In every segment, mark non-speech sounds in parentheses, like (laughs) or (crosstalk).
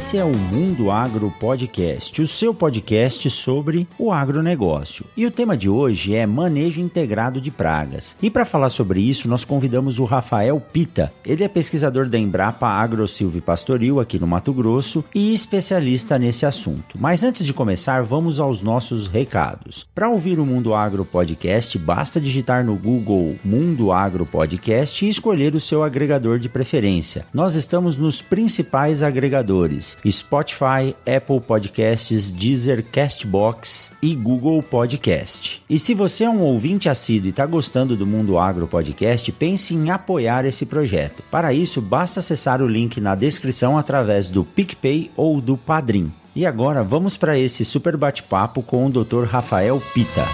Esse é o Mundo Agro Podcast, o seu podcast sobre o agronegócio. E o tema de hoje é manejo integrado de pragas. E para falar sobre isso, nós convidamos o Rafael Pita. Ele é pesquisador da Embrapa AgroSilve Pastoril aqui no Mato Grosso e especialista nesse assunto. Mas antes de começar, vamos aos nossos recados. Para ouvir o Mundo Agro Podcast, basta digitar no Google Mundo Agro Podcast e escolher o seu agregador de preferência. Nós estamos nos principais agregadores Spotify, Apple Podcasts, Deezer, Castbox e Google Podcast. E se você é um ouvinte assíduo e está gostando do Mundo Agro Podcast, pense em apoiar esse projeto. Para isso, basta acessar o link na descrição através do PicPay ou do Padrim. E agora vamos para esse super bate-papo com o Dr. Rafael Pita.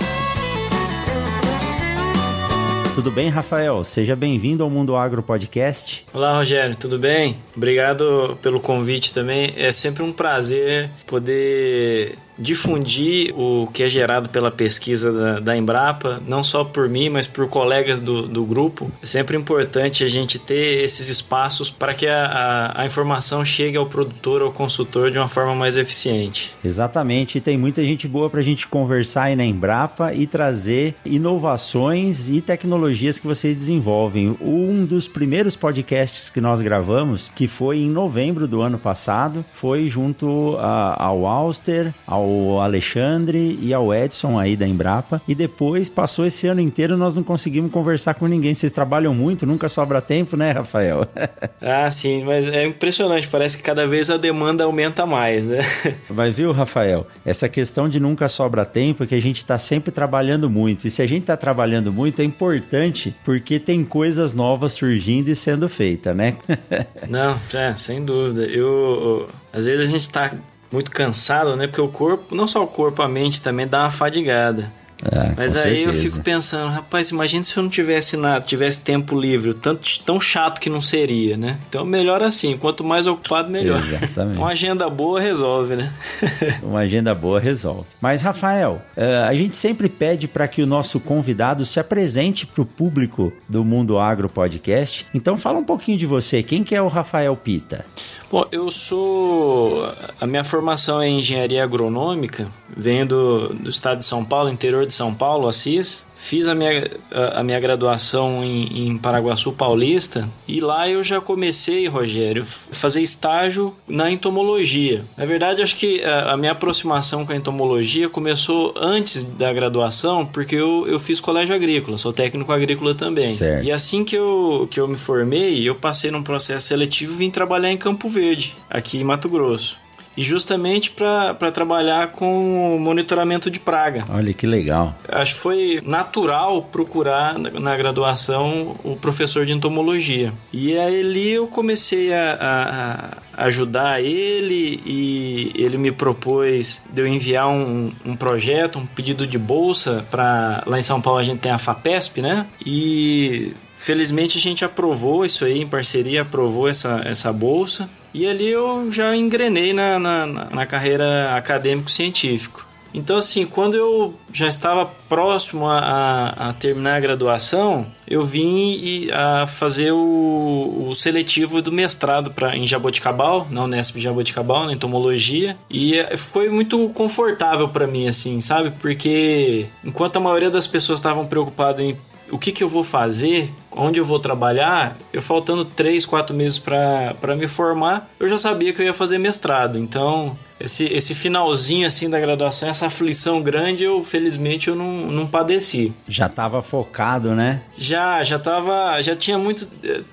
Tudo bem, Rafael? Seja bem-vindo ao Mundo Agro Podcast. Olá, Rogério, tudo bem? Obrigado pelo convite também. É sempre um prazer poder difundir o que é gerado pela pesquisa da, da, Embrapa, não só por mim, mas por colegas do, do grupo. É sempre importante a gente ter esses espaços para que a, a, a, informação chegue ao produtor, ao consultor de uma forma mais eficiente. Exatamente, e tem muita gente boa para a gente conversar aí na Embrapa e trazer inovações e tecnologias que vocês desenvolvem. Um dos primeiros podcasts que nós gravamos, que foi em novembro do ano passado, foi junto a, ao Auster, ao ao Alexandre e ao Edson aí da Embrapa. E depois passou esse ano inteiro nós não conseguimos conversar com ninguém. Vocês trabalham muito, nunca sobra tempo, né, Rafael? (laughs) ah, sim, mas é impressionante. Parece que cada vez a demanda aumenta mais, né? (laughs) Mas viu, Rafael? Essa questão de nunca sobra tempo é que a gente está sempre trabalhando muito. E se a gente está trabalhando muito, é importante porque tem coisas novas surgindo e sendo feita, né? (laughs) não, é, sem dúvida. Eu, eu às vezes a gente está muito cansado, né? Porque o corpo, não só o corpo, a mente também dá uma fadigada. É, Mas aí certeza. eu fico pensando, rapaz, imagina se eu não tivesse nada, tivesse tempo livre, tanto tão chato que não seria, né? Então melhor assim, quanto mais ocupado melhor. Exatamente. (laughs) Uma agenda boa resolve, né? (laughs) Uma agenda boa resolve. Mas Rafael, eh, a gente sempre pede para que o nosso convidado se apresente para o público do Mundo Agro Podcast. Então fala um pouquinho de você. Quem que é o Rafael Pita? Bom, eu sou. A minha formação é engenharia agronômica, venho do, do estado de São Paulo, interior de São Paulo, Assis. Fiz a minha, a, a minha graduação em, em, Paraguaçu Paulista e lá eu já comecei, Rogério, fazer estágio na entomologia. Na verdade, acho que a, a minha aproximação com a entomologia começou antes da graduação, porque eu, eu fiz colégio agrícola, sou técnico agrícola também. Certo. E assim que eu, que eu me formei, eu passei num processo seletivo e vim trabalhar em Campo Verde, aqui em Mato Grosso e justamente para trabalhar com monitoramento de praga. Olha que legal. Acho que foi natural procurar na graduação o professor de entomologia. E aí eu comecei a, a ajudar ele e ele me propôs de eu enviar um, um projeto, um pedido de bolsa para lá em São Paulo a gente tem a Fapesp, né? E felizmente a gente aprovou isso aí em parceria, aprovou essa, essa bolsa e ali eu já engrenei na, na, na carreira acadêmico-científico. Então, assim, quando eu já estava próximo a, a, a, terminar a graduação, eu vim e, a fazer o, o seletivo do mestrado pra, em Jaboticabal, na Unesp Jaboticabal, na entomologia. E eh, foi muito confortável para mim, assim, sabe? Porque enquanto a maioria das pessoas estavam preocupadas em o que, que eu vou fazer, onde eu vou trabalhar, eu faltando três, quatro meses para me formar, eu já sabia que eu ia fazer mestrado. Então, esse, esse finalzinho assim da graduação, essa aflição grande, eu felizmente eu não, não padeci. Já estava focado, né? Já, já tava, já tinha muito,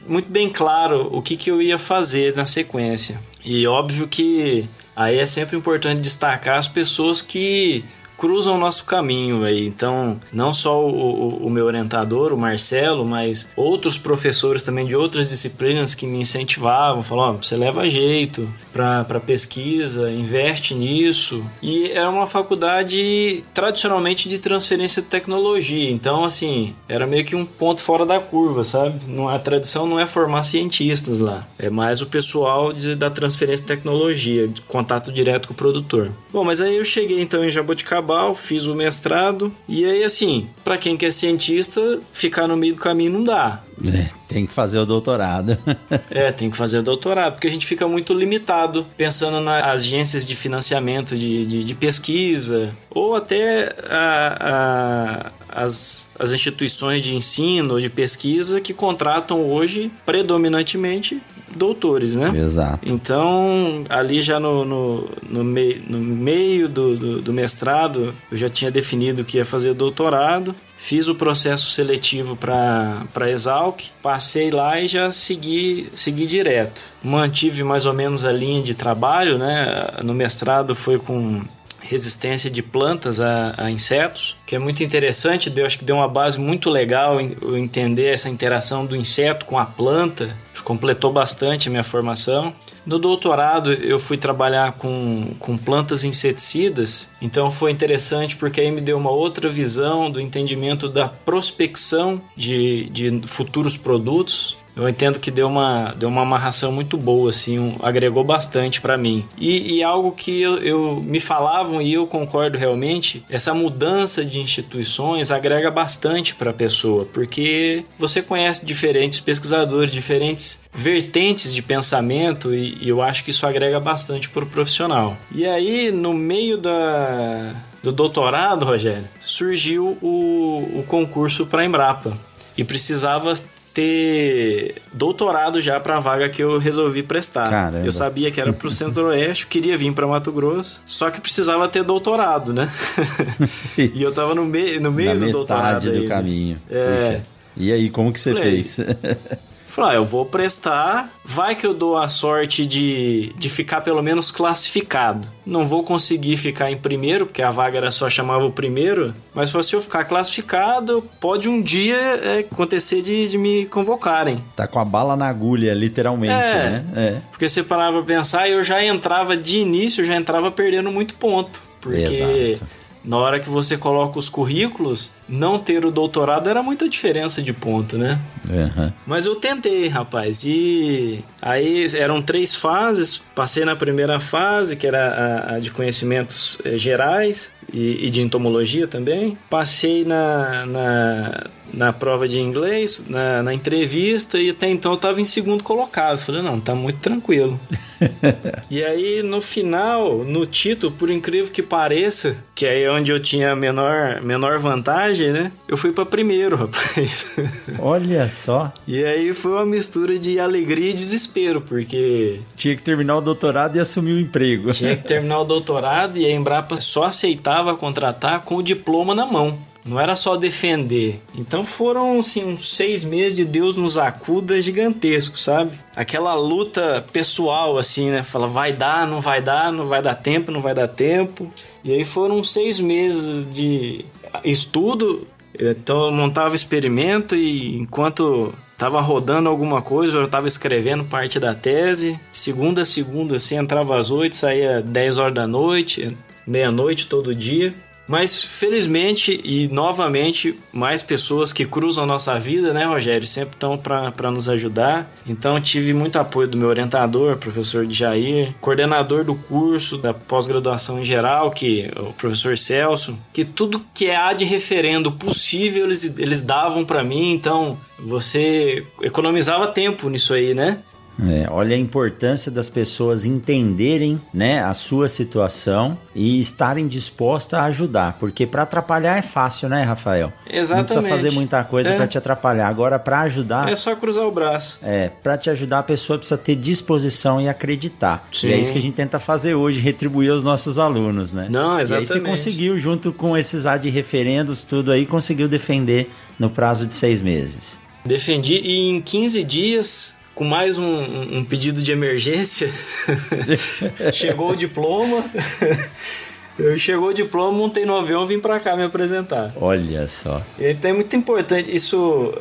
muito bem claro o que, que eu ia fazer na sequência. E óbvio que aí é sempre importante destacar as pessoas que cruzam o nosso caminho aí. Então, não só o, o, o, meu orientador, o Marcelo, mas outros professores também de outras disciplinas que me incentivavam, falavam: oh, você leva jeito para pesquisa, investe nisso. E era uma faculdade tradicionalmente de transferência de tecnologia. Então, assim, era meio que um ponto fora da curva, sabe? A tradição não é formar cientistas lá, é mais o pessoal de, da transferência de tecnologia, de contato direto com o produtor. Bom, mas aí eu cheguei então em Jaboticabal, fiz o mestrado, e aí assim, para quem quer cientista, ficar no meio do caminho não dá. É, tem que fazer o doutorado. (laughs) é, tem que fazer o doutorado, porque a gente fica muito limitado pensando nas agências de financiamento de, de, de pesquisa, ou até a, a, as, as instituições de ensino ou de pesquisa que contratam hoje predominantemente doutores, né? Exato. Então, ali já no, no, no, mei, no meio do, do, do, mestrado, eu já tinha definido que ia fazer doutorado, fiz o processo seletivo para Exalc, passei lá e já segui, segui direto. Mantive mais ou menos a linha de trabalho, né? No mestrado foi com resistência de plantas a, a, insetos, que é muito interessante, eu acho que deu uma base muito legal em, entender essa interação do inseto com a planta, completou bastante a minha formação. No doutorado eu fui trabalhar com, com plantas inseticidas, então foi interessante porque aí me deu uma outra visão do entendimento da prospecção de, de futuros produtos eu entendo que deu uma, deu uma amarração muito boa, assim, um, agregou bastante para mim. E, e, algo que eu, eu, me falavam e eu concordo realmente, essa mudança de instituições agrega bastante para a pessoa, porque você conhece diferentes pesquisadores, diferentes vertentes de pensamento e, e eu acho que isso agrega bastante para o profissional. E aí, no meio da, do doutorado, Rogério, surgiu o, o concurso para a Embrapa e precisava ter doutorado já para a vaga que eu resolvi prestar. Caramba. Eu sabia que era para o Centro-Oeste, queria vir para Mato Grosso, só que precisava ter doutorado, né? (laughs) e eu tava no, me no meio Na do doutorado. do caminho. É. Puxa. E aí, como que você Falei, fez? (laughs) Falei, ah, eu vou prestar, vai que eu dou a sorte de, de ficar pelo menos classificado. Não vou conseguir ficar em primeiro, porque a vaga era só chamava o primeiro, mas se eu ficar classificado, pode um dia é, acontecer de, de me convocarem. Tá com a bala na agulha, literalmente, é, né? É. Porque você parava pra pensar, eu já entrava de início, já entrava perdendo muito ponto. Porque Exato na hora que você coloca os currículos, não ter o doutorado era muita diferença de ponto, né? Uhum. Mas eu tentei, rapaz. E aí eram três fases. Passei na primeira fase, que era a, a de conhecimentos eh, gerais e, e, de entomologia também. Passei na, na na prova de inglês, na, na entrevista, e até então eu estava em segundo colocado. Falei, não, tá muito tranquilo. (laughs) e aí, no final, no título, por incrível que pareça, que é onde eu tinha menor, menor vantagem, né? Eu fui para primeiro, (laughs) rapaz. Olha só. E aí foi uma mistura de alegria e desespero, porque. Tinha que terminar o doutorado e assumir o emprego. Tinha que terminar o doutorado e a Embrapa só aceitava contratar com o diploma na mão. Não era só defender. Então foram assim, uns seis meses de Deus nos acuda gigantesco, sabe? Aquela luta pessoal, assim, né? Fala, vai dar, não vai dar, não vai dar tempo, não vai dar tempo. E aí foram seis meses de estudo. Então eu montava experimento e enquanto tava rodando alguma coisa, eu tava escrevendo parte da tese. Segunda a segunda, assim, entrava às oito, saía dez horas da noite, meia-noite todo dia. Mas felizmente e novamente mais pessoas que cruzam nossa vida, né, Rogério, sempre estão para nos ajudar. Então tive muito apoio do meu orientador, professor Jair, coordenador do curso da pós-graduação em geral, que o professor Celso, que tudo que há de referendo possível eles, eles davam para mim. Então você economizava tempo nisso aí, né? É, olha a importância das pessoas entenderem né, a sua situação e estarem dispostas a ajudar. Porque para atrapalhar é fácil, né, Rafael? Exatamente. Não precisa fazer muita coisa é. para te atrapalhar. Agora, para ajudar. É só cruzar o braço. É, para te ajudar, a pessoa precisa ter disposição e acreditar. Sim. E é isso que a gente tenta fazer hoje, retribuir aos nossos alunos, né? Não, exatamente. E aí você conseguiu, junto com esses ad referendos, tudo aí, conseguiu defender no prazo de seis meses. Defendi e em 15 dias com mais um, um pedido de emergência. (laughs) Chegou o diploma. (laughs) Eu chegou o diploma, montei no avião, vim para cá me apresentar. Olha só. Então é muito importante isso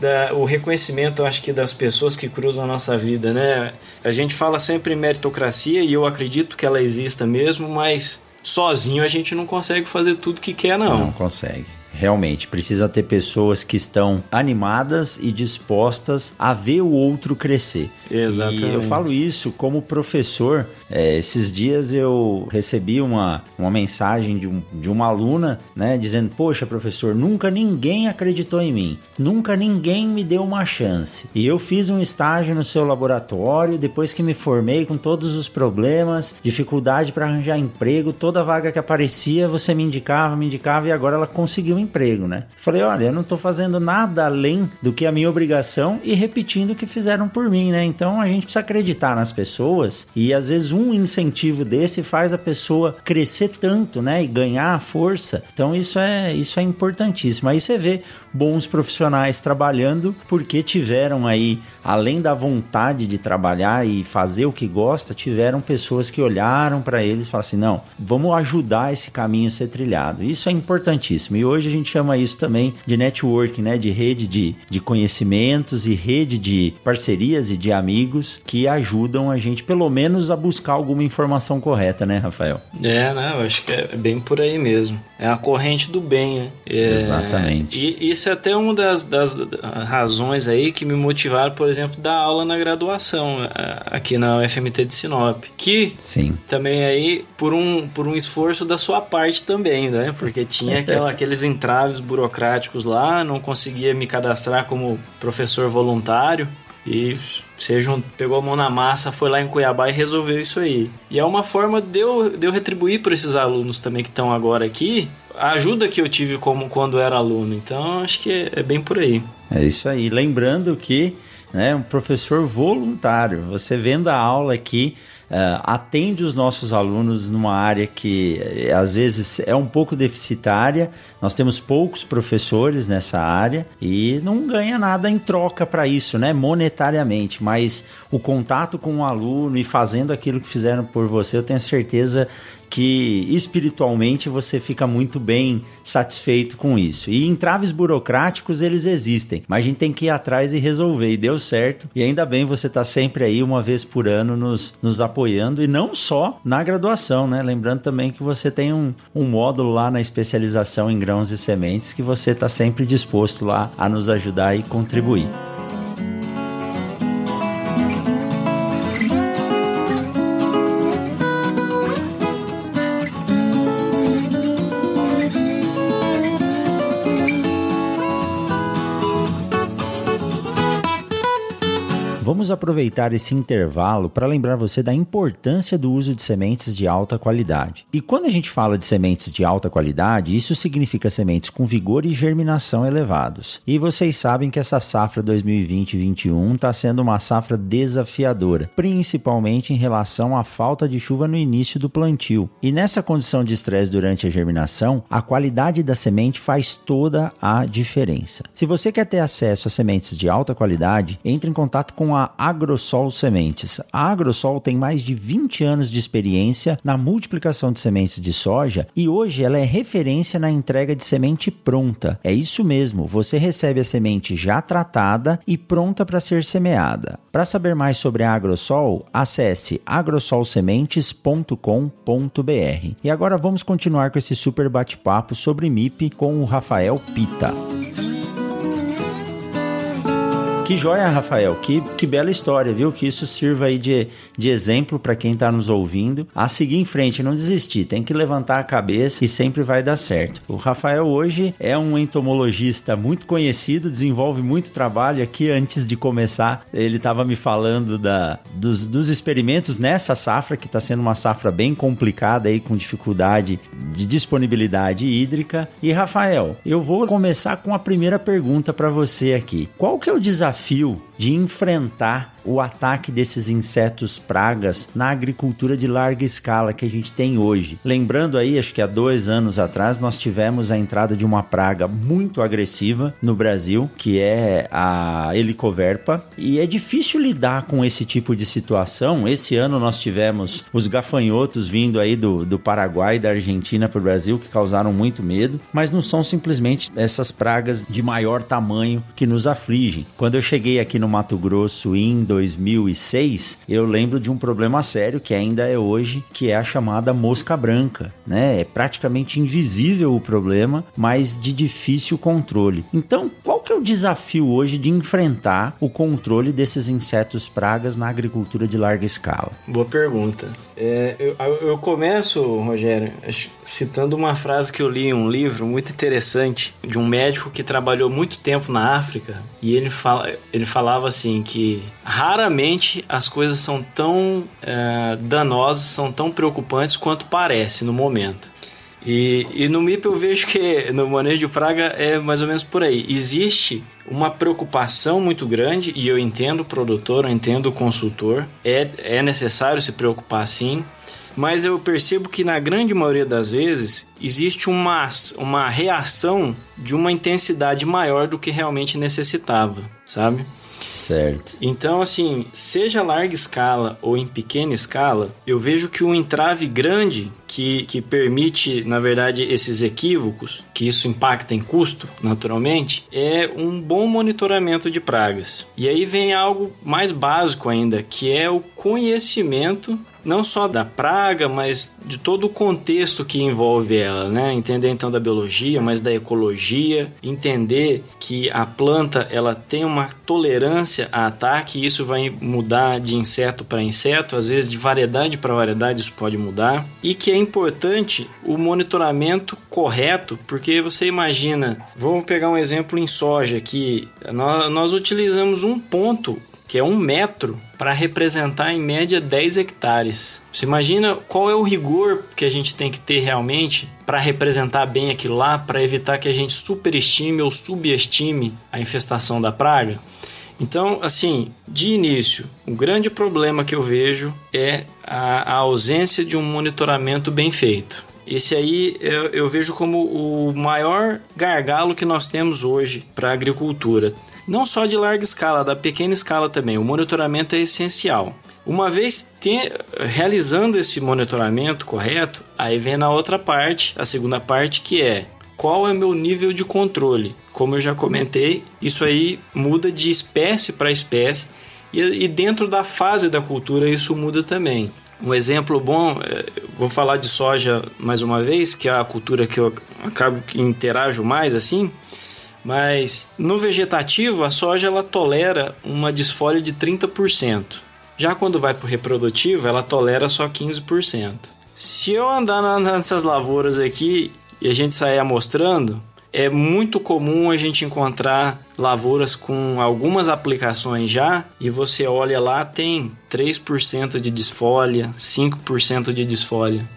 da, o reconhecimento, acho que, das pessoas que cruzam a nossa vida, né? A gente fala sempre em meritocracia e eu acredito que ela exista mesmo, mas sozinho a gente não consegue fazer tudo que quer, não. Não consegue. Realmente, precisa ter pessoas que estão animadas e dispostas a ver o outro crescer. Exatamente. E eu falo isso como professor. É, esses dias eu recebi uma, uma mensagem de, um, de uma aluna, né, dizendo: Poxa, professor, nunca ninguém acreditou em mim, nunca ninguém me deu uma chance. E eu fiz um estágio no seu laboratório, depois que me formei com todos os problemas, dificuldade para arranjar emprego, toda vaga que aparecia, você me indicava, me indicava e agora ela conseguiu emprego, né? Falei: Olha, eu não estou fazendo nada além do que a minha obrigação e repetindo o que fizeram por mim, né? Então a gente precisa acreditar nas pessoas e às vezes um incentivo desse faz a pessoa crescer tanto, né, e ganhar força. Então isso é isso é importantíssimo. Aí você vê bons profissionais trabalhando porque tiveram aí, além da vontade de trabalhar e fazer o que gosta, tiveram pessoas que olharam para eles e falaram assim: "Não, vamos ajudar esse caminho a ser trilhado". Isso é importantíssimo. E hoje a gente chama isso também de network, né, de rede de, de conhecimentos e rede de parcerias e de amigos que ajudam a gente pelo menos a buscar alguma informação correta, né, Rafael? É, né? Eu acho que é bem por aí mesmo. É a corrente do bem, né? É, Exatamente. E isso é até uma das, das razões aí que me motivaram, por exemplo, dar aula na graduação aqui na UFMT de Sinop. Que Sim. também aí por um, por um esforço da sua parte também, né? Porque tinha aquela, (laughs) aqueles entraves burocráticos lá, não conseguia me cadastrar como professor voluntário. E você pegou a mão na massa, foi lá em Cuiabá e resolveu isso aí. E é uma forma de eu, de eu retribuir para esses alunos também que estão agora aqui a ajuda que eu tive como quando era aluno. Então acho que é, é bem por aí. É isso aí. Lembrando que né, um professor voluntário, você vendo a aula aqui atende os nossos alunos numa área que eh, às vezes é um pouco deficitária. Nós temos poucos professores nessa área e não ganha nada em troca para isso, né? Monetariamente, mas o contato com o aluno e fazendo aquilo que fizeram por você, eu tenho certeza que espiritualmente você fica muito bem satisfeito com isso. E entraves burocráticos eles existem, mas a gente tem que ir atrás e resolver. E deu certo. E ainda bem você está sempre aí uma vez por ano nos, nos apoiando e não só na graduação, né? Lembrando também que você tem um, um módulo lá na especialização em grãos e sementes que você está sempre disposto lá a nos ajudar e contribuir. Vamos aproveitar esse intervalo para lembrar você da importância do uso de sementes de alta qualidade. E quando a gente fala de sementes de alta qualidade, isso significa sementes com vigor e germinação elevados. E vocês sabem que essa safra 2020-21 está sendo uma safra desafiadora, principalmente em relação à falta de chuva no início do plantio. E nessa condição de estresse durante a germinação, a qualidade da semente faz toda a diferença. Se você quer ter acesso a sementes de alta qualidade, entre em contato com a Agrosol Sementes. A Agrosol tem mais de 20 anos de experiência na multiplicação de sementes de soja e hoje ela é referência na entrega de semente pronta. É isso mesmo, você recebe a semente já tratada e pronta para ser semeada. Para saber mais sobre a Agrosol, acesse agrosolsementes.com.br. E agora vamos continuar com esse super bate-papo sobre MIP com o Rafael Pita. Que joia, Rafael. Que, que bela história, viu? Que isso sirva aí de, de exemplo para quem está nos ouvindo. A seguir em frente, não desistir. Tem que levantar a cabeça e sempre vai dar certo. O Rafael hoje é um entomologista muito conhecido, desenvolve muito trabalho. Aqui, antes de começar, ele estava me falando da, dos, dos experimentos nessa safra, que está sendo uma safra bem complicada aí, com dificuldade de disponibilidade hídrica. E, Rafael, eu vou começar com a primeira pergunta para você aqui. Qual que é o desafio desafio de enfrentar o ataque desses insetos pragas na agricultura de larga escala que a gente tem hoje. Lembrando aí, acho que há dois anos atrás nós tivemos a entrada de uma praga muito agressiva no Brasil, que é a helicoverpa, e é difícil lidar com esse tipo de situação. Esse ano nós tivemos os gafanhotos vindo aí do, do Paraguai e da Argentina para o Brasil, que causaram muito medo, mas não são simplesmente essas pragas de maior tamanho que nos afligem. Quando eu cheguei aqui no Mato Grosso em 2006, eu lembro de um problema sério que ainda é hoje, que é a chamada mosca branca, né? É praticamente invisível o problema, mas de difícil controle. Então, qual que é o desafio hoje de enfrentar o controle desses insetos pragas na agricultura de larga escala? Boa pergunta. É, eu, eu começo, Rogério, citando uma frase que eu li em um livro muito interessante de um médico que trabalhou muito tempo na África e ele, fala, ele falava assim que raramente as coisas são tão é, danosas, são tão preocupantes quanto parece no momento. E, e no MIP eu vejo que (laughs) no manejo de praga é mais ou menos por aí. Existe uma preocupação muito grande, e eu entendo o produtor, eu entendo o consultor, é, é necessário se preocupar sim, mas eu percebo que na grande maioria das vezes existe uma, uma reação de uma intensidade maior do que realmente necessitava, sabe? Certo. Então, assim, seja larga escala ou em pequena escala, eu vejo que um entrave grande que, que permite, na verdade, esses equívocos, que isso impacta em custo, naturalmente, é um bom monitoramento de pragas. E aí vem algo mais básico ainda, que é o conhecimento não só da praga, mas de todo o contexto que envolve ela, né? Entender então da biologia, mas da ecologia, entender que a planta ela tem uma tolerância a ataque, isso vai mudar de inseto para inseto, às vezes de variedade para variedade isso pode mudar, e que é importante o monitoramento correto, porque você imagina, vamos pegar um exemplo em soja aqui, nós, nós utilizamos um ponto que é um metro, para representar em média 10 hectares. Você imagina qual é o rigor que a gente tem que ter realmente para representar bem aquilo lá, para evitar que a gente superestime ou subestime a infestação da praga? Então, assim, de início, o grande problema que eu vejo é a, a ausência de um monitoramento bem feito. Esse aí eu, eu, vejo como o maior gargalo que nós temos hoje para a agricultura não só de larga escala, da pequena escala também. O monitoramento é essencial. Uma vez te, realizando esse monitoramento correto, aí vem na outra parte, a segunda parte, que é qual é meu nível de controle. Como eu já comentei, isso aí muda de espécie para espécie e, e, dentro da fase da cultura isso muda também. Um exemplo bom, é, vou falar de soja mais uma vez, que é a cultura que eu acabo que interajo mais assim. Mas no vegetativo, a soja ela tolera uma desfolha de 30%. Já quando vai para o reprodutivo, ela tolera só 15%. Se eu andar nessas lavouras aqui e a gente sair amostrando, é muito comum a gente encontrar lavouras com algumas aplicações já e você olha lá, tem 3% de desfolha, 5% de desfolha.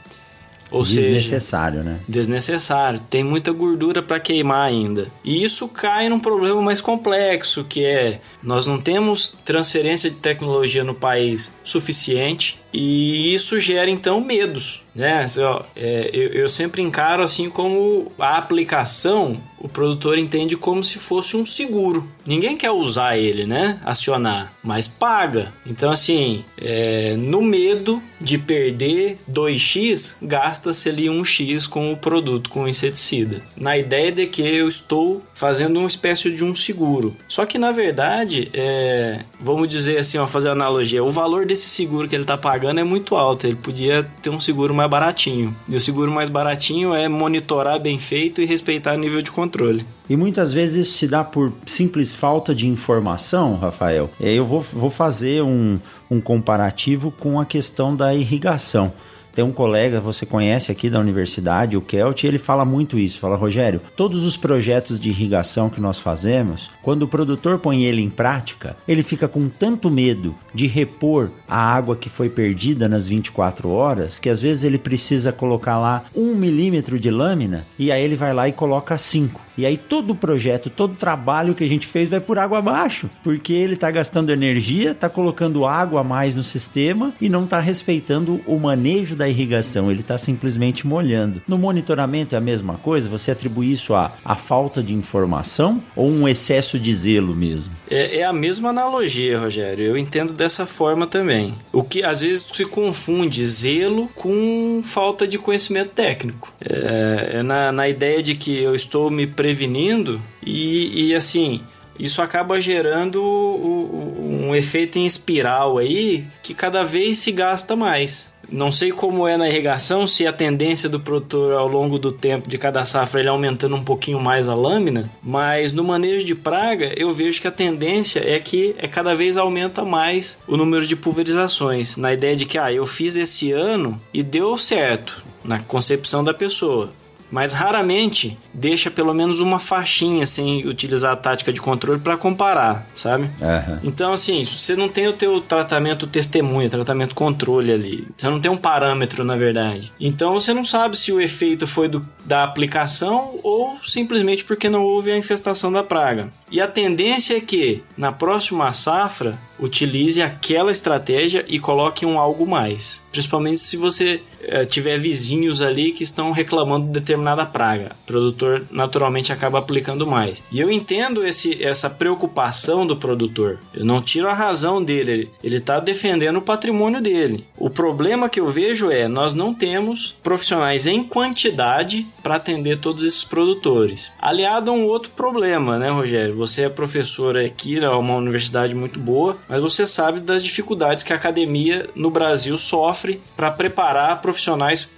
Ou desnecessário, seja, né? Desnecessário. Tem muita gordura para queimar ainda. E isso cai num problema mais complexo, que é nós não temos transferência de tecnologia no país suficiente e isso gera então medos, né? Assim, é, eu, sempre encaro assim como a aplicação o produtor entende como se fosse um seguro. Ninguém quer usar ele, né? Acionar, mas paga. Então, assim, é, no medo de perder 2x, gasta-se ali 1x com o produto, com o inseticida. Na ideia de que eu estou fazendo uma espécie de um seguro. Só que, na verdade, é, vamos dizer assim, ó, fazer analogia, o valor desse seguro que ele está pagando é muito alto. Ele podia ter um seguro mais baratinho. E o seguro mais baratinho é monitorar bem feito e respeitar o nível de controle. E muitas vezes isso se dá por simples falta de informação, Rafael. Eu vou, vou fazer um, um comparativo com a questão da irrigação. Tem um colega, você conhece aqui da universidade, o Kelt, e ele fala muito isso. Fala, Rogério, todos os projetos de irrigação que nós fazemos, quando o produtor põe ele em prática, ele fica com tanto medo de repor a água que foi perdida nas 24 horas, que às vezes ele precisa colocar lá um milímetro de lâmina e aí ele vai lá e coloca cinco. E aí todo o projeto, todo o trabalho que a gente fez vai por água abaixo, porque ele está gastando energia, está colocando água a mais no sistema e não está respeitando o manejo da irrigação, ele está simplesmente molhando. No monitoramento é a mesma coisa? Você atribui isso à, à falta de informação ou um excesso de zelo mesmo? É, é a mesma analogia, Rogério. Eu entendo dessa forma também. O que às vezes se confunde zelo com falta de conhecimento técnico. É, é na, na ideia de que eu estou me prevenindo e, e assim isso acaba gerando um efeito em espiral aí que cada vez se gasta mais. Não sei como é na irrigação, se a tendência do produtor ao longo do tempo de cada safra ele aumentando um pouquinho mais a lâmina, mas no manejo de praga eu vejo que a tendência é que é cada vez aumenta mais o número de pulverizações, na ideia de que ah, eu fiz esse ano e deu certo na concepção da pessoa mas raramente deixa pelo menos uma faixinha sem utilizar a tática de controle para comparar, sabe? Uhum. Então, assim, você não tem o teu tratamento testemunha, tratamento controle ali. Você não tem um parâmetro, na verdade. Então, você não sabe se o efeito foi do, da aplicação ou simplesmente porque não houve a infestação da praga. E a tendência é que na próxima safra utilize aquela estratégia e coloque um algo mais. Principalmente se você tiver vizinhos ali que estão reclamando de determinada praga. O produtor naturalmente acaba aplicando mais. E eu entendo esse, essa preocupação do produtor. Eu não tiro a razão dele. Ele está defendendo o patrimônio dele. O problema que eu vejo é nós não temos profissionais em quantidade para atender todos esses produtores. Aliado a um outro problema, né, Rogério? Você é professor aqui, é uma universidade muito boa, mas você sabe das dificuldades que a academia no Brasil sofre para preparar profissionais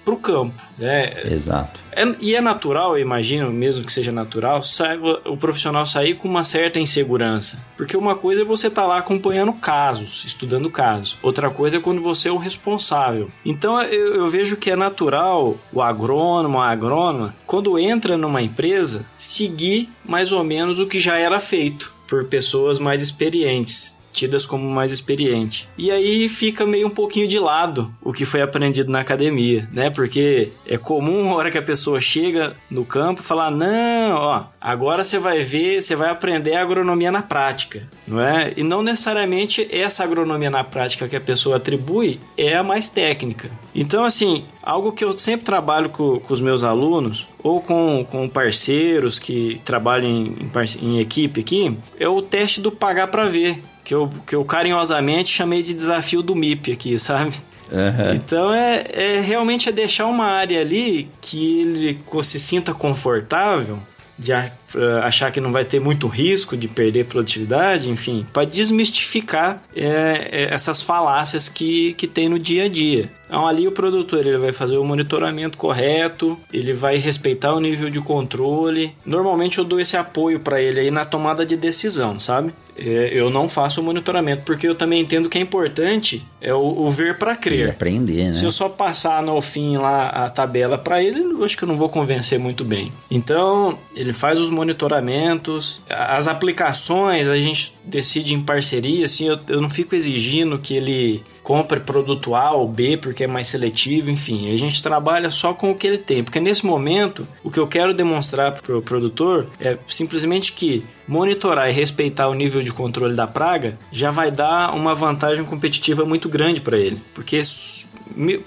para o campo. Né? Exato. É, e é natural, eu imagino, mesmo que seja natural, saiba, o profissional sair com uma certa insegurança. Porque uma coisa é você estar tá lá acompanhando casos, estudando casos. Outra coisa é quando você é o responsável. Então eu, eu vejo que é natural o agrônomo, a agrônoma, quando entra numa empresa, seguir mais ou menos o que já era feito por pessoas mais experientes tidas como mais experiente. E aí fica meio um pouquinho de lado o que foi aprendido na academia, né? Porque é comum a hora que a pessoa chega no campo falar: "Não, ó, agora você vai ver, você vai aprender a agronomia na prática", não é? E não necessariamente essa agronomia na prática que a pessoa atribui é a mais técnica. Então, assim, algo que eu sempre trabalho com, com os meus alunos ou com, com parceiros que trabalham em, em, em equipe aqui é o teste do pagar para ver que eu, que eu carinhosamente chamei de desafio do MIP aqui, (laughs) sabe? Uhum. Então é, é realmente é deixar uma área ali que ele se sinta confortável de achar que não vai ter muito risco de perder produtividade, enfim, para desmistificar é, é, essas falácias que, que tem no dia a dia. Então ali o produtor ele vai fazer o monitoramento correto, ele vai respeitar o nível de controle. Normalmente eu dou esse apoio para ele aí na tomada de decisão, sabe? É, eu não faço o monitoramento porque eu também entendo que é importante é o, o ver para crer. E aprender, né? Se eu só passar no fim lá a tabela para ele, eu acho que eu não vou convencer muito bem. Então ele faz os monitoramentos, as aplicações a gente decide em parceria, assim eu, eu não fico exigindo que ele compre produto A ou B porque é mais seletivo, enfim. A gente trabalha só com o que ele tem, porque nesse momento o que eu quero demonstrar para o produtor é simplesmente que monitorar e respeitar o nível de controle da praga já vai dar uma vantagem competitiva muito grande para ele, porque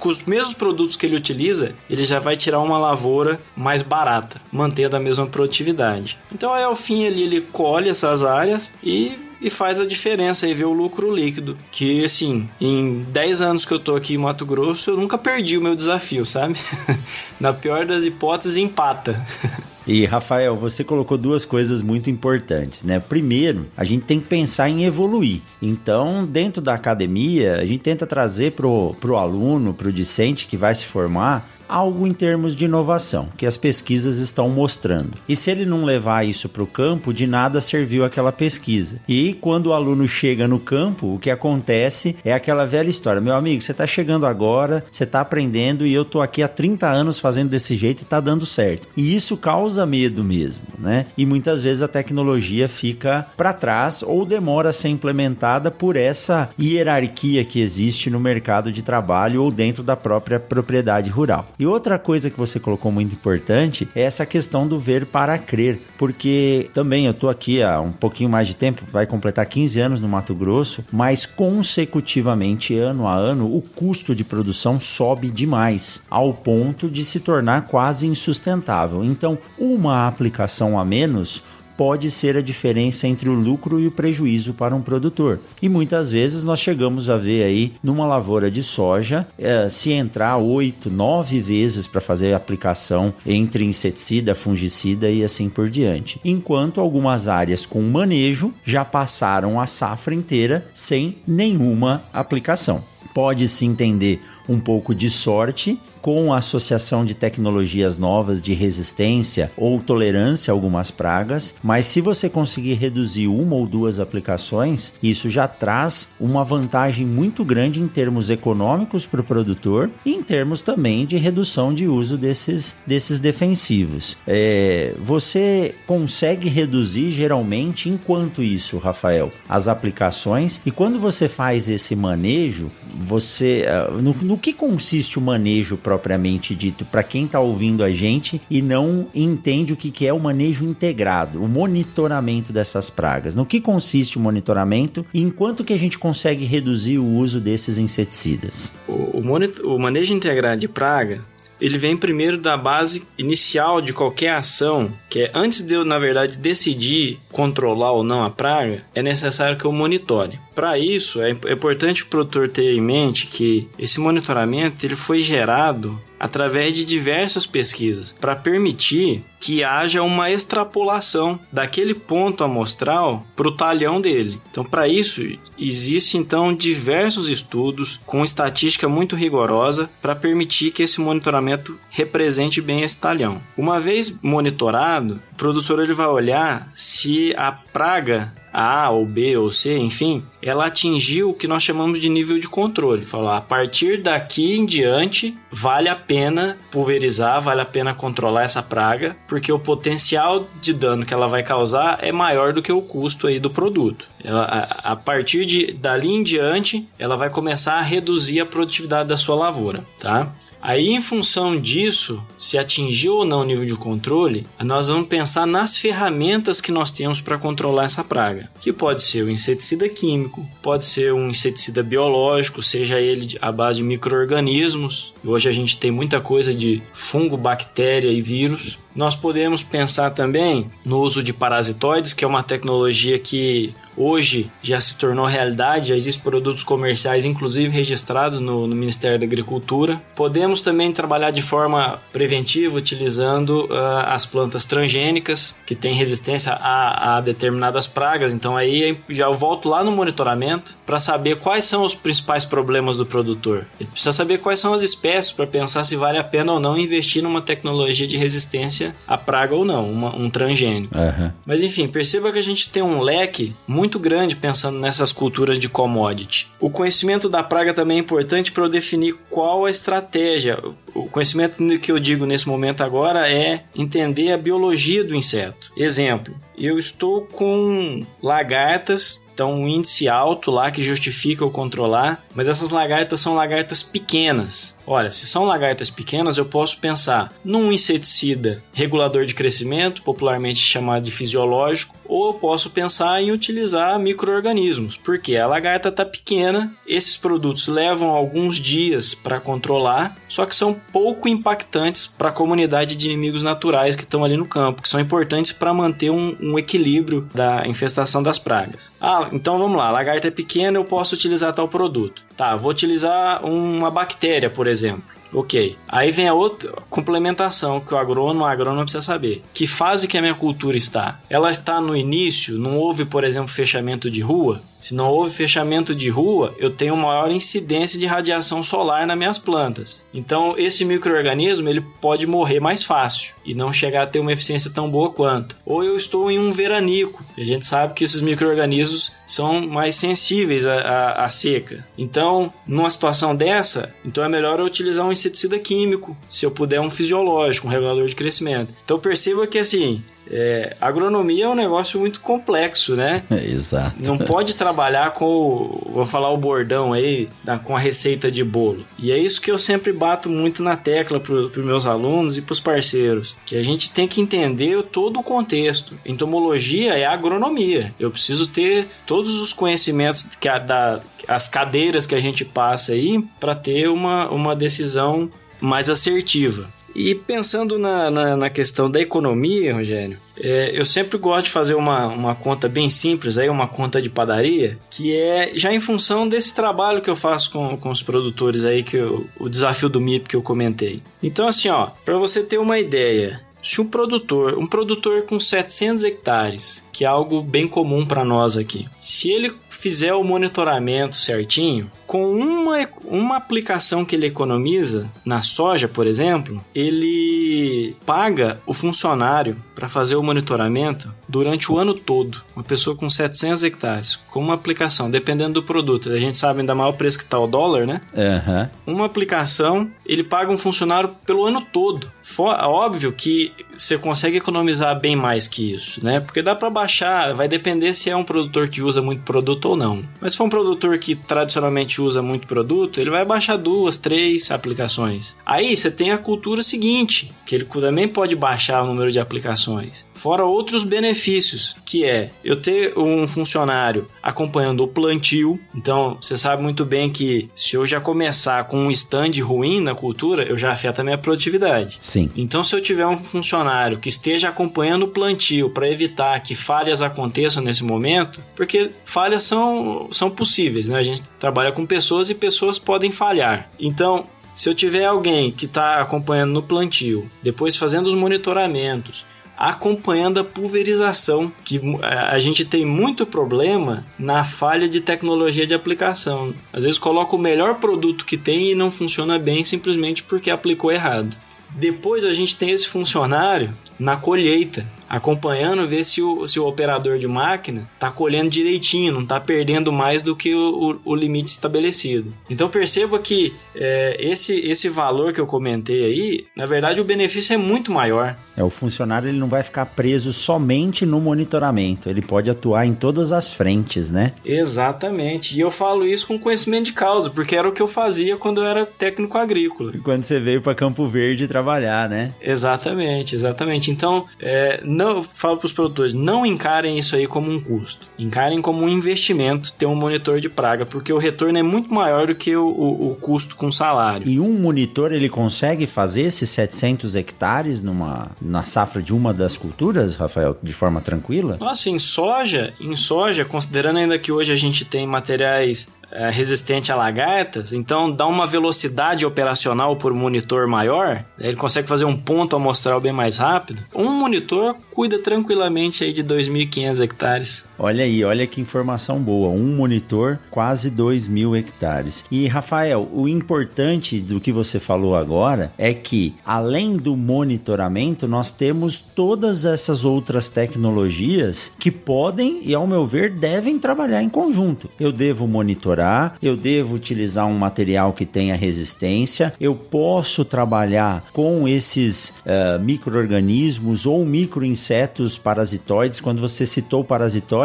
com os mesmos produtos que ele utiliza, ele já vai tirar uma lavoura mais barata, mantendo a mesma produtividade. Então, aí, ao fim, ele, ele colhe essas áreas e e faz a diferença e vê o lucro líquido. Que assim, em 10 anos que eu tô aqui em Mato Grosso, eu nunca perdi o meu desafio, sabe? (laughs) Na pior das hipóteses, empata. (laughs) E Rafael, você colocou duas coisas muito importantes, né? Primeiro, a gente tem que pensar em evoluir. Então, dentro da academia, a gente tenta trazer pro, pro aluno, pro discente que vai se formar, algo em termos de inovação, que as pesquisas estão mostrando. E se ele não levar isso para o campo, de nada serviu aquela pesquisa. E quando o aluno chega no campo, o que acontece é aquela velha história: meu amigo, você está chegando agora, você está aprendendo e eu tô aqui há 30 anos fazendo desse jeito e está dando certo. E isso causa medo mesmo, né? E muitas vezes a tecnologia fica para trás ou demora a ser implementada por essa hierarquia que existe no mercado de trabalho ou dentro da própria propriedade rural. E outra coisa que você colocou muito importante é essa questão do ver para crer, porque também eu tô aqui há um pouquinho mais de tempo, vai completar 15 anos no Mato Grosso, mas consecutivamente ano a ano o custo de produção sobe demais, ao ponto de se tornar quase insustentável. Então, uma aplicação a menos pode ser a diferença entre o lucro e o prejuízo para um produtor. E muitas vezes nós chegamos a ver aí numa lavoura de soja, é, se entrar oito, nove vezes para fazer a aplicação entre inseticida, fungicida e assim por diante. Enquanto algumas áreas com manejo já passaram a safra inteira sem nenhuma aplicação. Pode-se entender um pouco de sorte com a associação de tecnologias novas de resistência ou tolerância a algumas pragas, mas se você conseguir reduzir uma ou duas aplicações, isso já traz uma vantagem muito grande em termos econômicos para o produtor e em termos também de redução de uso desses, desses defensivos. É, você consegue reduzir geralmente enquanto isso, Rafael, as aplicações e quando você faz esse manejo, você ah, no, no que consiste o manejo propriamente dito para quem está ouvindo a gente e não entende o que, que é o manejo integrado, o monitoramento dessas pragas. No que consiste o monitoramento e enquanto que a gente consegue reduzir o uso desses inseticidas? O, o, o manejo integrado de praga ele vem primeiro da base inicial de qualquer ação, que é antes de eu, na verdade, decidir controlar ou não a praga, é necessário que eu monitore. Para isso, é importante o produtor ter em mente que esse monitoramento ele foi gerado através de diversas pesquisas para permitir que haja uma extrapolação daquele ponto amostral para o talhão dele. Então, para isso, existe então diversos estudos com estatística muito rigorosa para permitir que esse monitoramento represente bem esse talhão. Uma vez monitorado, o produtor ele vai olhar se a praga a ou B ou C, enfim, ela atingiu o que nós chamamos de nível de controle. Falou, a partir daqui em diante, vale a pena pulverizar, vale a pena controlar essa praga, porque o potencial de dano que ela vai causar é maior do que o custo aí do produto. Ela, a, a partir de dali em diante, ela vai começar a reduzir a produtividade da sua lavoura, tá? Aí, em função disso, se atingiu ou não o nível de controle, nós vamos pensar nas ferramentas que nós temos para controlar essa praga, que pode ser o inseticida químico, pode ser um inseticida biológico, seja ele à base de micro-organismos. Hoje a gente tem muita coisa de fungo, bactéria e vírus. Nós podemos pensar também no uso de parasitoides, que é uma tecnologia que hoje já se tornou realidade, já existem produtos comerciais, inclusive registrados no, no, Ministério da Agricultura. Podemos também trabalhar de forma preventiva utilizando uh, as plantas transgênicas, que têm resistência a, a, determinadas pragas. Então aí já eu volto lá no monitoramento para saber quais são os principais problemas do produtor. Ele precisa saber quais são as espécies para pensar se vale a pena ou não investir numa tecnologia de resistência à praga ou não, uma, um transgênico. Uhum. Mas enfim, perceba que a gente tem um leque muito muito grande pensando nessas culturas de commodity. O conhecimento da praga também é importante para eu definir qual a estratégia. O conhecimento que eu digo nesse momento agora é entender a biologia do inseto. Exemplo, eu estou com lagartas então, um índice alto lá que justifica eu controlar, mas essas lagartas são lagartas pequenas. Olha, se são lagartas pequenas, eu posso pensar num inseticida regulador de crescimento, popularmente chamado de fisiológico, ou eu posso pensar em utilizar micro-organismos, porque a lagarta está pequena, esses produtos levam alguns dias para controlar, só que são pouco impactantes para a comunidade de inimigos naturais que estão ali no campo, que são importantes para manter um, um equilíbrio da infestação das pragas. Ah, então vamos lá, a lagarta é pequena, eu posso utilizar tal produto. Tá, vou utilizar uma bactéria, por exemplo. Ok. Aí vem a outra complementação que o agrônomo, a agrônoma precisa saber. Que fase que a minha cultura está? Ela está no início, não houve, por exemplo, fechamento de rua? Se não houve fechamento de rua, eu tenho maior incidência de radiação solar nas minhas plantas. Então, esse microorganismo ele pode morrer mais fácil e não chegar a ter uma eficiência tão boa quanto. Ou eu estou em um veranico. A gente sabe que esses microorganismos são mais sensíveis à, à, seca. Então, numa situação dessa, então é melhor eu utilizar um inseticida químico, se eu puder um fisiológico, um regulador de crescimento. Então perceba que assim, é, agronomia é um negócio muito complexo, né? É, exato. Não pode trabalhar com, vou falar o bordão aí, com a receita de bolo. E é isso que eu sempre bato muito na tecla para os meus alunos e para os parceiros, que a gente tem que entender todo o contexto. Entomologia é agronomia. Eu preciso ter todos os conhecimentos que a, da, as cadeiras que a gente passa aí para ter uma, uma decisão mais assertiva. E pensando na, na, na questão da economia, Rogério, é, eu sempre gosto de fazer uma, uma conta bem simples, aí, uma conta de padaria, que é já em função desse trabalho que eu faço com, com os produtores aí, que eu, o desafio do MIP que eu comentei. Então, assim, ó, para você ter uma ideia, se um produtor, um produtor com 700 hectares, que é algo bem comum para nós aqui, se ele fizer o monitoramento certinho, com uma, uma aplicação que ele economiza na soja, por exemplo, ele paga o funcionário para fazer o monitoramento durante o ano todo. Uma pessoa com 700 hectares, com uma aplicação, dependendo do produto, a gente sabe ainda maior preço que está o dólar, né? Uhum. Uma aplicação, ele paga um funcionário pelo ano todo. For, óbvio que você consegue economizar bem mais que isso, né? Porque dá para baixar, vai depender se é um produtor que usa muito produto ou não. Mas se for um produtor que tradicionalmente usa muito produto, ele vai baixar duas, três aplicações. Aí você tem a cultura seguinte, que ele também pode baixar o número de aplicações. Fora outros benefícios, que é eu ter um funcionário acompanhando o plantio. Então, você sabe muito bem que se eu já começar com um stand ruim na cultura, eu já afeta a minha produtividade. Sim. Então, se eu tiver um funcionário que esteja acompanhando o plantio para evitar que falhas aconteçam nesse momento, porque falhas são, são possíveis, né? A gente trabalha com pessoas e pessoas podem falhar. Então, se eu tiver alguém que está acompanhando no plantio, depois fazendo os monitoramentos, acompanhando a pulverização, que a gente tem muito problema na falha de tecnologia de aplicação. Às vezes coloca o melhor produto que tem e não funciona bem simplesmente porque aplicou errado. Depois a gente tem esse funcionário na colheita, acompanhando, ver se o, se o operador de máquina está colhendo direitinho, não está perdendo mais do que o, o, o, limite estabelecido. Então perceba que é, esse, esse valor que eu comentei aí, na verdade o benefício é muito maior. É, o funcionário ele não vai ficar preso somente no monitoramento, ele pode atuar em todas as frentes, né? Exatamente. E eu falo isso com conhecimento de causa, porque era o que eu fazia quando eu era técnico agrícola. Quando você veio para Campo Verde trabalhar, né? Exatamente, exatamente. Então, é, não falo para os produtores, não encarem isso aí como um custo. Encarem como um investimento ter um monitor de praga, porque o retorno é muito maior do que o, o, o custo com salário. E um monitor ele consegue fazer esses 700 hectares numa na safra de uma das culturas, Rafael, de forma tranquila? Nossa, em soja, em soja, considerando ainda que hoje a gente tem materiais é, resistente a lagartas, então dá uma velocidade operacional por monitor maior, ele consegue fazer um ponto amostral bem mais rápido. Um monitor cuida tranquilamente aí de 2.500 hectares. Olha aí, olha que informação boa. Um monitor, quase 2 mil hectares. E Rafael, o importante do que você falou agora é que, além do monitoramento, nós temos todas essas outras tecnologias que podem e, ao meu ver, devem trabalhar em conjunto. Eu devo monitorar, eu devo utilizar um material que tenha resistência, eu posso trabalhar com esses uh, micro-organismos ou micro-insetos parasitoides. Quando você citou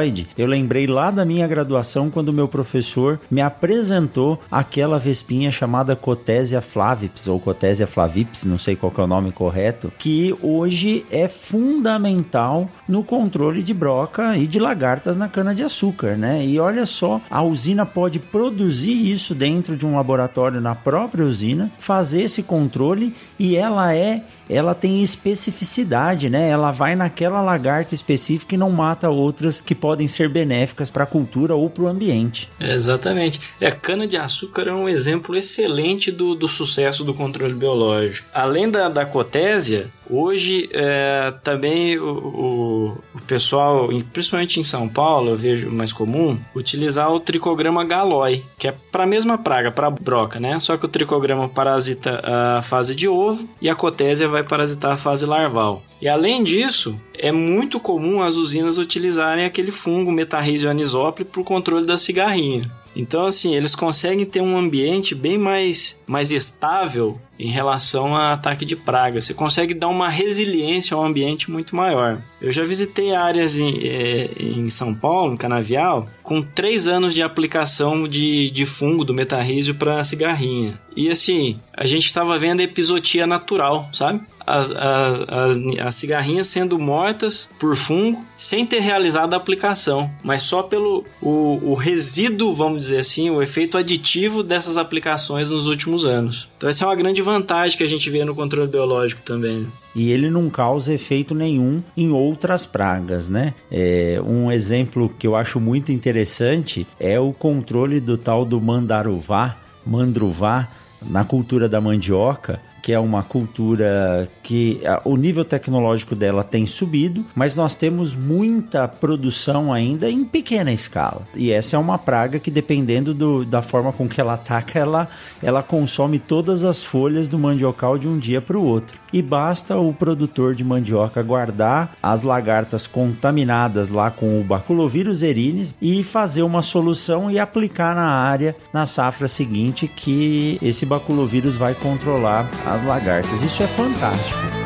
parasitoide, eu lembrei lá da minha graduação quando meu professor me apresentou aquela vespinha chamada Cotésia flavips ou Cotésia flavips, não sei qual é o nome correto, que hoje é fundamental no controle de broca e de lagartas na cana de açúcar, né? E olha só, a usina pode produzir isso dentro de um laboratório na própria usina, fazer esse controle e ela é ela tem especificidade, né? Ela vai naquela lagarta específica e não mata outras que podem ser benéficas para a cultura ou para o ambiente. É, exatamente. A cana-de-açúcar é um exemplo excelente do, do sucesso do controle biológico. Além da, da cotésia, Hoje, é, também o, o, pessoal, principalmente em São Paulo, eu vejo mais comum, utilizar o tricograma galói, que é para a mesma praga, para broca, né? Só que o tricograma parasita a fase de ovo e a cotésia vai parasitar a fase larval. E além disso, é muito comum as usinas utilizarem aquele fungo Metarrhizium anisopli para o controle da cigarrinha. Então, assim, eles conseguem ter um ambiente bem mais, mais estável em relação a ataque de praga. Você consegue dar uma resiliência ao ambiente muito maior. Eu já visitei áreas em, é, em São Paulo, em Canavial, com três anos de aplicação de, de fungo do metarrísio para cigarrinha. E assim, a gente estava vendo episotia natural, sabe? As, as, as, cigarrinhas sendo mortas por fungo sem ter realizado a aplicação, mas só pelo o, o resíduo, vamos dizer assim, o efeito aditivo dessas aplicações nos últimos anos. Então essa é uma grande vantagem que a gente vê no controle biológico também. E ele não causa efeito nenhum em outras pragas, né? É, um exemplo que eu acho muito interessante é o controle do tal do mandaruvá, mandruvá, na cultura da mandioca, que é uma cultura que o nível tecnológico dela tem subido, mas nós temos muita produção ainda em pequena escala. E essa é uma praga que, dependendo do, da forma com que ela ataca, ela, ela consome todas as folhas do mandiocal de um dia para o outro. E basta o produtor de mandioca guardar as lagartas contaminadas lá com o baculovírus erines e fazer uma solução e aplicar na área na safra seguinte que esse baculovírus vai controlar as lagartas. Isso é fantástico.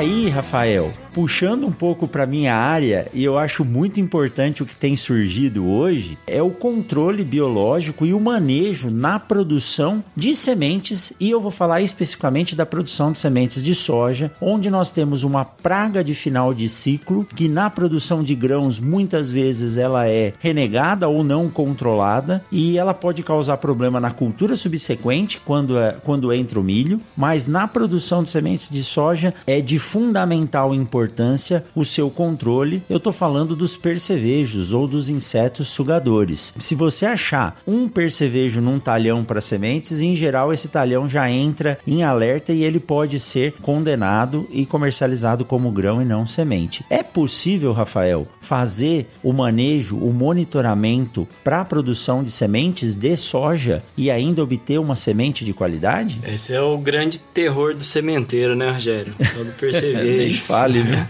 Aí, Rafael, puxando um pouco para minha área, e eu acho muito importante o que tem surgido hoje, é o controle biológico e o manejo na produção de sementes, e eu vou falar especificamente da produção de sementes de soja, onde nós temos uma praga de final de ciclo, que na produção de grãos muitas vezes ela é renegada ou não controlada, e ela pode causar problema na cultura subsequente quando, é, quando entra o milho, mas na produção de sementes de soja é de fundamental importância o seu controle. Eu estou falando dos percevejos ou dos insetos sugadores. Se você achar um percevejo num talhão para sementes, em geral esse talhão já entra em alerta e ele pode ser condenado e comercializado como grão e não semente. É possível, Rafael, fazer o manejo, o monitoramento para a produção de sementes de soja e ainda obter uma semente de qualidade? Esse é o grande terror do sementeiro, né, Rogério? Todo percevejo. (laughs) Nem fale, né?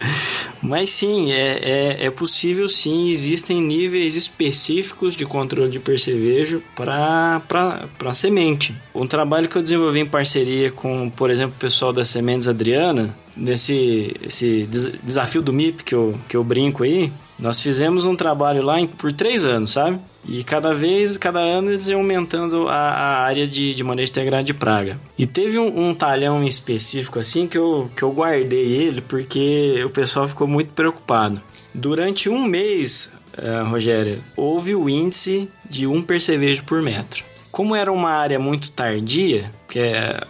(laughs) Mas sim, é, é, é, possível sim, existem níveis específicos de controle de percevejo para semente. Um trabalho que eu desenvolvi em parceria com, por exemplo, o pessoal da Sementes Adriana, nesse esse desafio do MIP que eu, que eu brinco aí, nós fizemos um trabalho lá por três anos, sabe? E cada vez, cada ano eles iam aumentando a, a área de, de manejo integrado de praga. E teve um, um, talhão específico assim que eu, que eu guardei ele porque o pessoal ficou muito preocupado. Durante um mês, uh, Rogério, houve o índice de um percevejo por metro. Como era uma área muito tardia, que é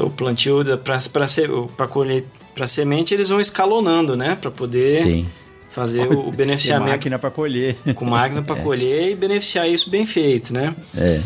o plantio para colher para semente, eles vão escalonando, né, para poder Sim fazer o (laughs) beneficiamento. (laughs) Com máquina para colher. Com máquina para é. colher e beneficiar isso bem feito, né? É.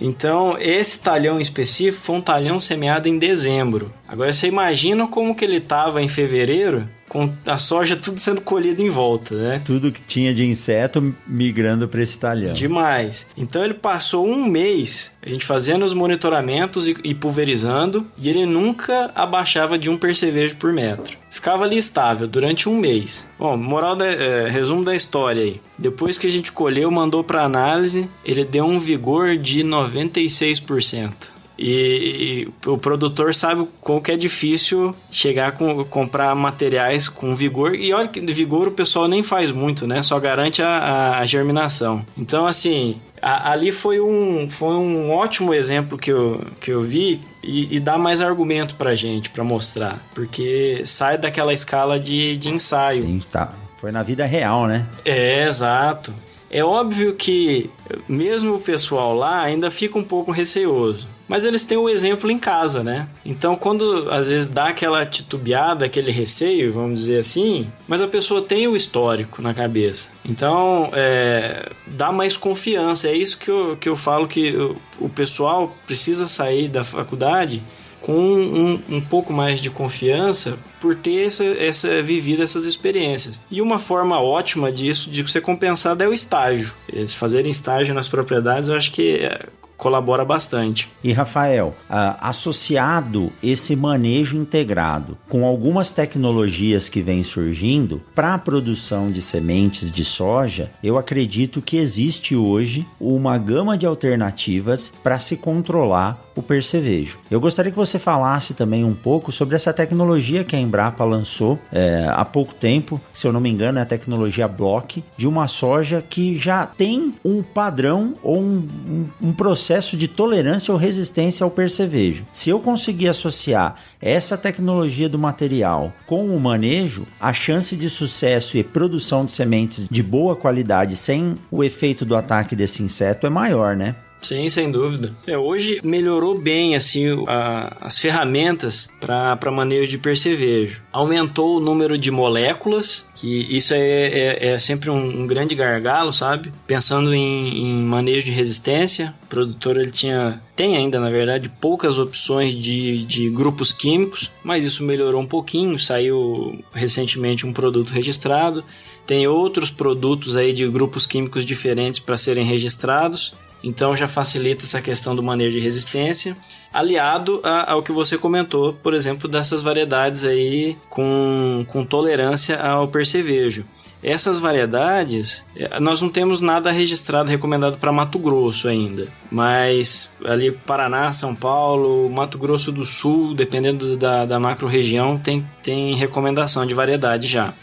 Então, esse talhão específico foi um talhão semeado em dezembro. Agora, você imagina como que ele estava em fevereiro com a soja tudo sendo colhido em volta, né? Tudo que tinha de inseto migrando para esse talhão. Demais. Então ele passou um mês a gente fazendo os monitoramentos e, e pulverizando e ele nunca abaixava de um percevejo por metro. Ficava ali estável durante um mês. Bom, moral da, é, resumo da história aí. Depois que a gente colheu, mandou para análise, ele deu um vigor de 96%. E, e, o produtor sabe como que é difícil chegar com comprar materiais com vigor. E olha que vigor o pessoal nem faz muito, né? Só garante a, a, a germinação. Então, assim, a, ali foi um, foi um ótimo exemplo que eu, que eu vi e, e dá mais argumento pra gente, pra mostrar. Porque sai daquela escala de, de ensaio. Sim, tá. Foi na vida real, né? É, exato. É óbvio que mesmo o pessoal lá ainda fica um pouco receoso. Mas eles têm o exemplo em casa, né? Então, quando às vezes dá aquela titubeada, aquele receio, vamos dizer assim, mas a pessoa tem o histórico na cabeça. Então, é, dá mais confiança. É isso que eu, que eu falo que o, pessoal precisa sair da faculdade com um, um, pouco mais de confiança por ter essa, essa vivido essas experiências. E uma forma ótima disso, de ser compensado, é o estágio. Eles fazerem estágio nas propriedades, eu acho que é, colabora bastante. E Rafael, associado esse manejo integrado com algumas tecnologias que vêm surgindo para a produção de sementes de soja, eu acredito que existe hoje uma gama de alternativas para se controlar o percevejo. Eu gostaria que você falasse também um pouco sobre essa tecnologia que a Embrapa lançou é, há pouco tempo, se eu não me engano, é a tecnologia Block, de uma soja que já tem um padrão ou um, um, um processo de tolerância ou resistência ao percevejo. Se eu conseguir associar essa tecnologia do material com o manejo, a chance de sucesso e produção de sementes de boa qualidade sem o efeito do ataque desse inseto é maior, né? Sim, sem dúvida. É, hoje melhorou bem assim a, as ferramentas para manejo de percevejo. Aumentou o número de moléculas, que isso é, é, é sempre um, um, grande gargalo, sabe? Pensando em, em, manejo de resistência, o produtor ele tinha, tem ainda na verdade poucas opções de, de grupos químicos, mas isso melhorou um pouquinho. Saiu recentemente um produto registrado. Tem outros produtos aí de grupos químicos diferentes para serem registrados. Então já facilita essa questão do manejo de resistência, aliado a, ao que você comentou, por exemplo, dessas variedades aí com, com tolerância ao percevejo. Essas variedades, é, nós não temos nada registrado, recomendado para Mato Grosso ainda, mas ali Paraná, São Paulo, Mato Grosso do Sul, dependendo da, da macro região, tem, tem recomendação de variedade já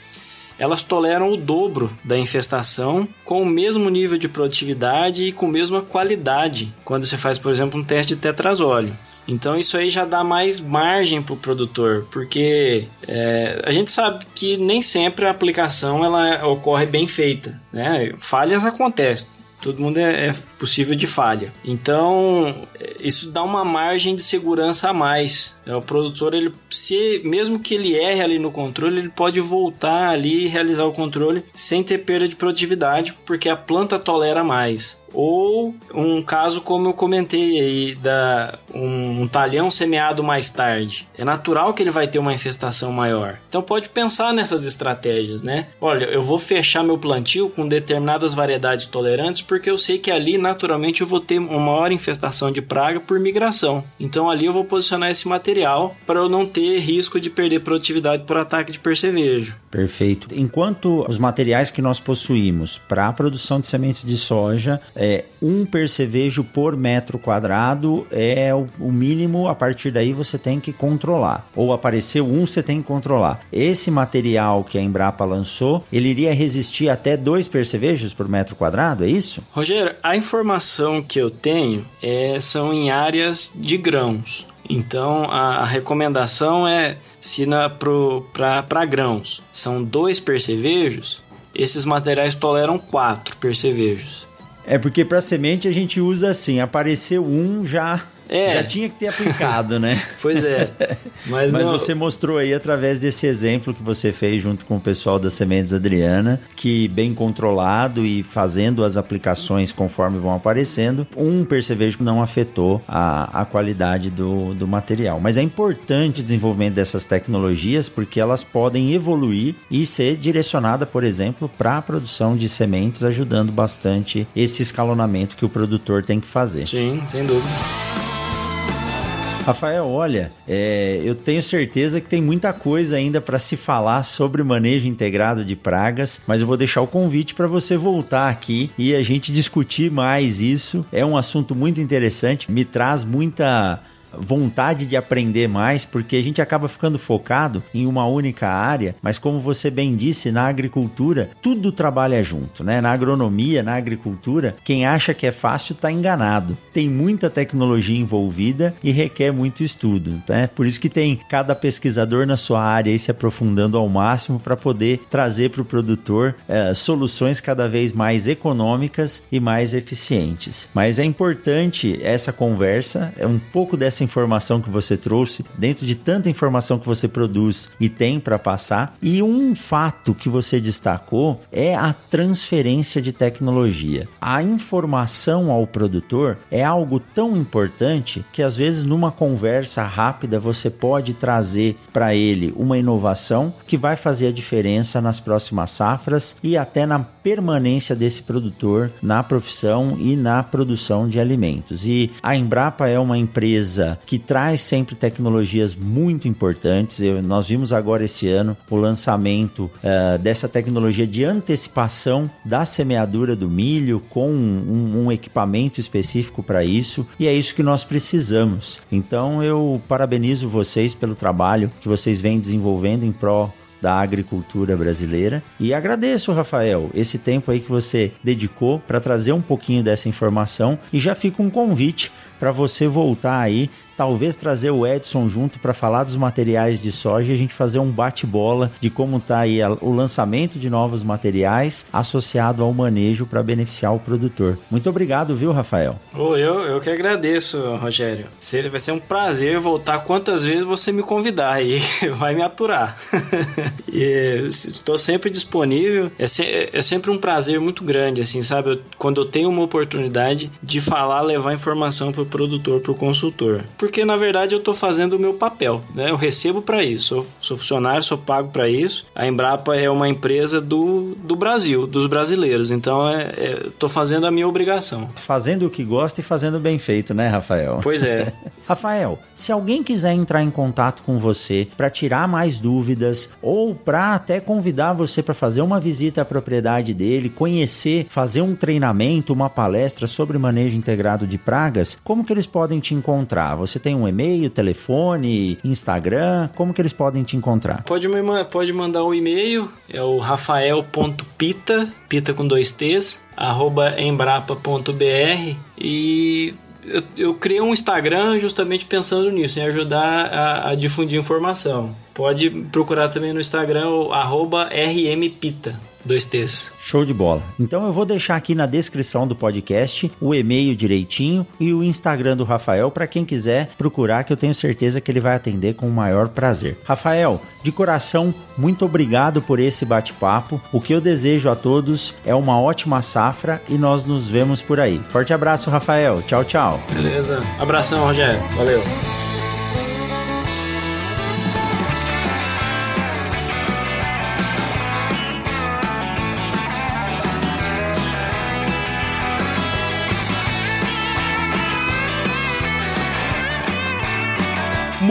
elas toleram o dobro da infestação com o mesmo nível de produtividade e com a mesma qualidade quando você faz, por exemplo, um teste de tetrazóleo. Então isso aí já dá mais margem para o produtor, porque é, a gente sabe que nem sempre a aplicação ela ocorre bem feita, né? Falhas acontecem, todo mundo é, é, possível de falha. Então, isso dá uma margem de segurança a mais. É, o produtor, ele, se mesmo que ele erre ali no controle, ele pode voltar ali e realizar o controle sem ter perda de produtividade, porque a planta tolera mais ou um caso como eu comentei aí da um, um, talhão semeado mais tarde. É natural que ele vai ter uma infestação maior. Então pode pensar nessas estratégias, né? Olha, eu vou fechar meu plantio com determinadas variedades tolerantes porque eu sei que ali naturalmente eu vou ter uma maior infestação de praga por migração. Então ali eu vou posicionar esse material para eu não ter risco de perder produtividade por ataque de percevejo. Perfeito. Enquanto os materiais que nós possuímos para a produção de sementes de soja um percevejo por metro quadrado é o, o, mínimo, a partir daí você tem que controlar. Ou apareceu um, você tem que controlar. Esse material que a Embrapa lançou, ele iria resistir até dois percevejos por metro quadrado, é isso? Rogério, a informação que eu tenho é, são em áreas de grãos. Então a, recomendação é se para grãos são dois percevejos, esses materiais toleram quatro percevejos. É porque para semente a gente usa assim, apareceu um já é. Já tinha que ter aplicado, né? (laughs) pois é. Mas, Mas não... você mostrou aí através desse exemplo que você fez junto com o pessoal da Sementes Adriana, que bem controlado e fazendo as aplicações conforme vão aparecendo, um percevejo não afetou a, a qualidade do, do material. Mas é importante o desenvolvimento dessas tecnologias porque elas podem evoluir e ser direcionada, por exemplo, para a produção de sementes, ajudando bastante esse escalonamento que o produtor tem que fazer. Sim, sem dúvida. Rafael, olha, é, eu tenho certeza que tem muita coisa ainda para se falar sobre manejo integrado de pragas, mas eu vou deixar o convite para você voltar aqui e a gente discutir mais isso. É um assunto muito interessante, me traz muita vontade de aprender mais, porque a gente acaba ficando focado em uma única área, mas como você bem disse, na agricultura, tudo trabalha junto, né? Na agronomia, na agricultura, quem acha que é fácil está enganado. Tem muita tecnologia envolvida e requer muito estudo, né? Por isso que tem cada pesquisador na sua área aí se aprofundando ao máximo para poder trazer para o produtor é, soluções cada vez mais econômicas e mais eficientes. Mas é importante essa conversa, é um pouco dessa informação que você trouxe, dentro de tanta informação que você produz e tem para passar. E um fato que você destacou é a transferência de tecnologia. A informação ao produtor é algo tão importante que às vezes numa conversa rápida você pode trazer para ele uma inovação que vai fazer a diferença nas próximas safras e até na permanência desse produtor na profissão e na produção de alimentos. E a Embrapa é uma empresa que traz sempre tecnologias muito importantes. Eu, nós vimos agora esse ano o lançamento uh, dessa tecnologia de antecipação da semeadura do milho com um, um equipamento específico para isso e é isso que nós precisamos. Então eu parabenizo vocês pelo trabalho que vocês vêm desenvolvendo em prol da agricultura brasileira. E agradeço, Rafael, esse tempo aí que você dedicou para trazer um pouquinho dessa informação e já fica um convite para você voltar aí talvez trazer o Edson junto para falar dos materiais de soja e a gente fazer um bate-bola de como está aí o lançamento de novos materiais associado ao manejo para beneficiar o produtor. Muito obrigado, viu, Rafael? Oh, eu, eu que agradeço, Rogério. Vai ser um prazer voltar quantas vezes você me convidar aí, (laughs) vai me aturar. (laughs) Estou sempre disponível. É, se, é, sempre um prazer muito grande, assim, sabe? quando eu tenho uma oportunidade de falar, levar informação para produtor, para o consultor porque na verdade eu estou fazendo o meu papel, né? Eu recebo para isso, sou, sou, funcionário, sou pago para isso. A Embrapa é uma empresa do, do Brasil, dos brasileiros, então é, estou é, fazendo a minha obrigação. Fazendo o que gosta e fazendo bem feito, né, Rafael? Pois é. (laughs) Rafael, se alguém quiser entrar em contato com você para tirar mais dúvidas ou para até convidar você para fazer uma visita à propriedade dele, conhecer, fazer um treinamento, uma palestra sobre manejo integrado de pragas, como que eles podem te encontrar? Você tem um e-mail, telefone, Instagram? Como que eles podem te encontrar? Pode, me, pode mandar um e-mail, é o rafael.pita, pita com dois T's, arroba embrapa.br e eu, eu, criei um Instagram justamente pensando nisso, em ajudar a, a difundir informação. Pode procurar também no Instagram o arroba rmpita. Dois T's. Show de bola. Então eu vou deixar aqui na descrição do podcast o e-mail direitinho e o Instagram do Rafael para quem quiser procurar, que eu tenho certeza que ele vai atender com o maior prazer. Rafael, de coração, muito obrigado por esse bate-papo. O que eu desejo a todos é uma ótima safra e nós nos vemos por aí. Forte abraço, Rafael. Tchau, tchau. Beleza. Abração, Rogério. Valeu.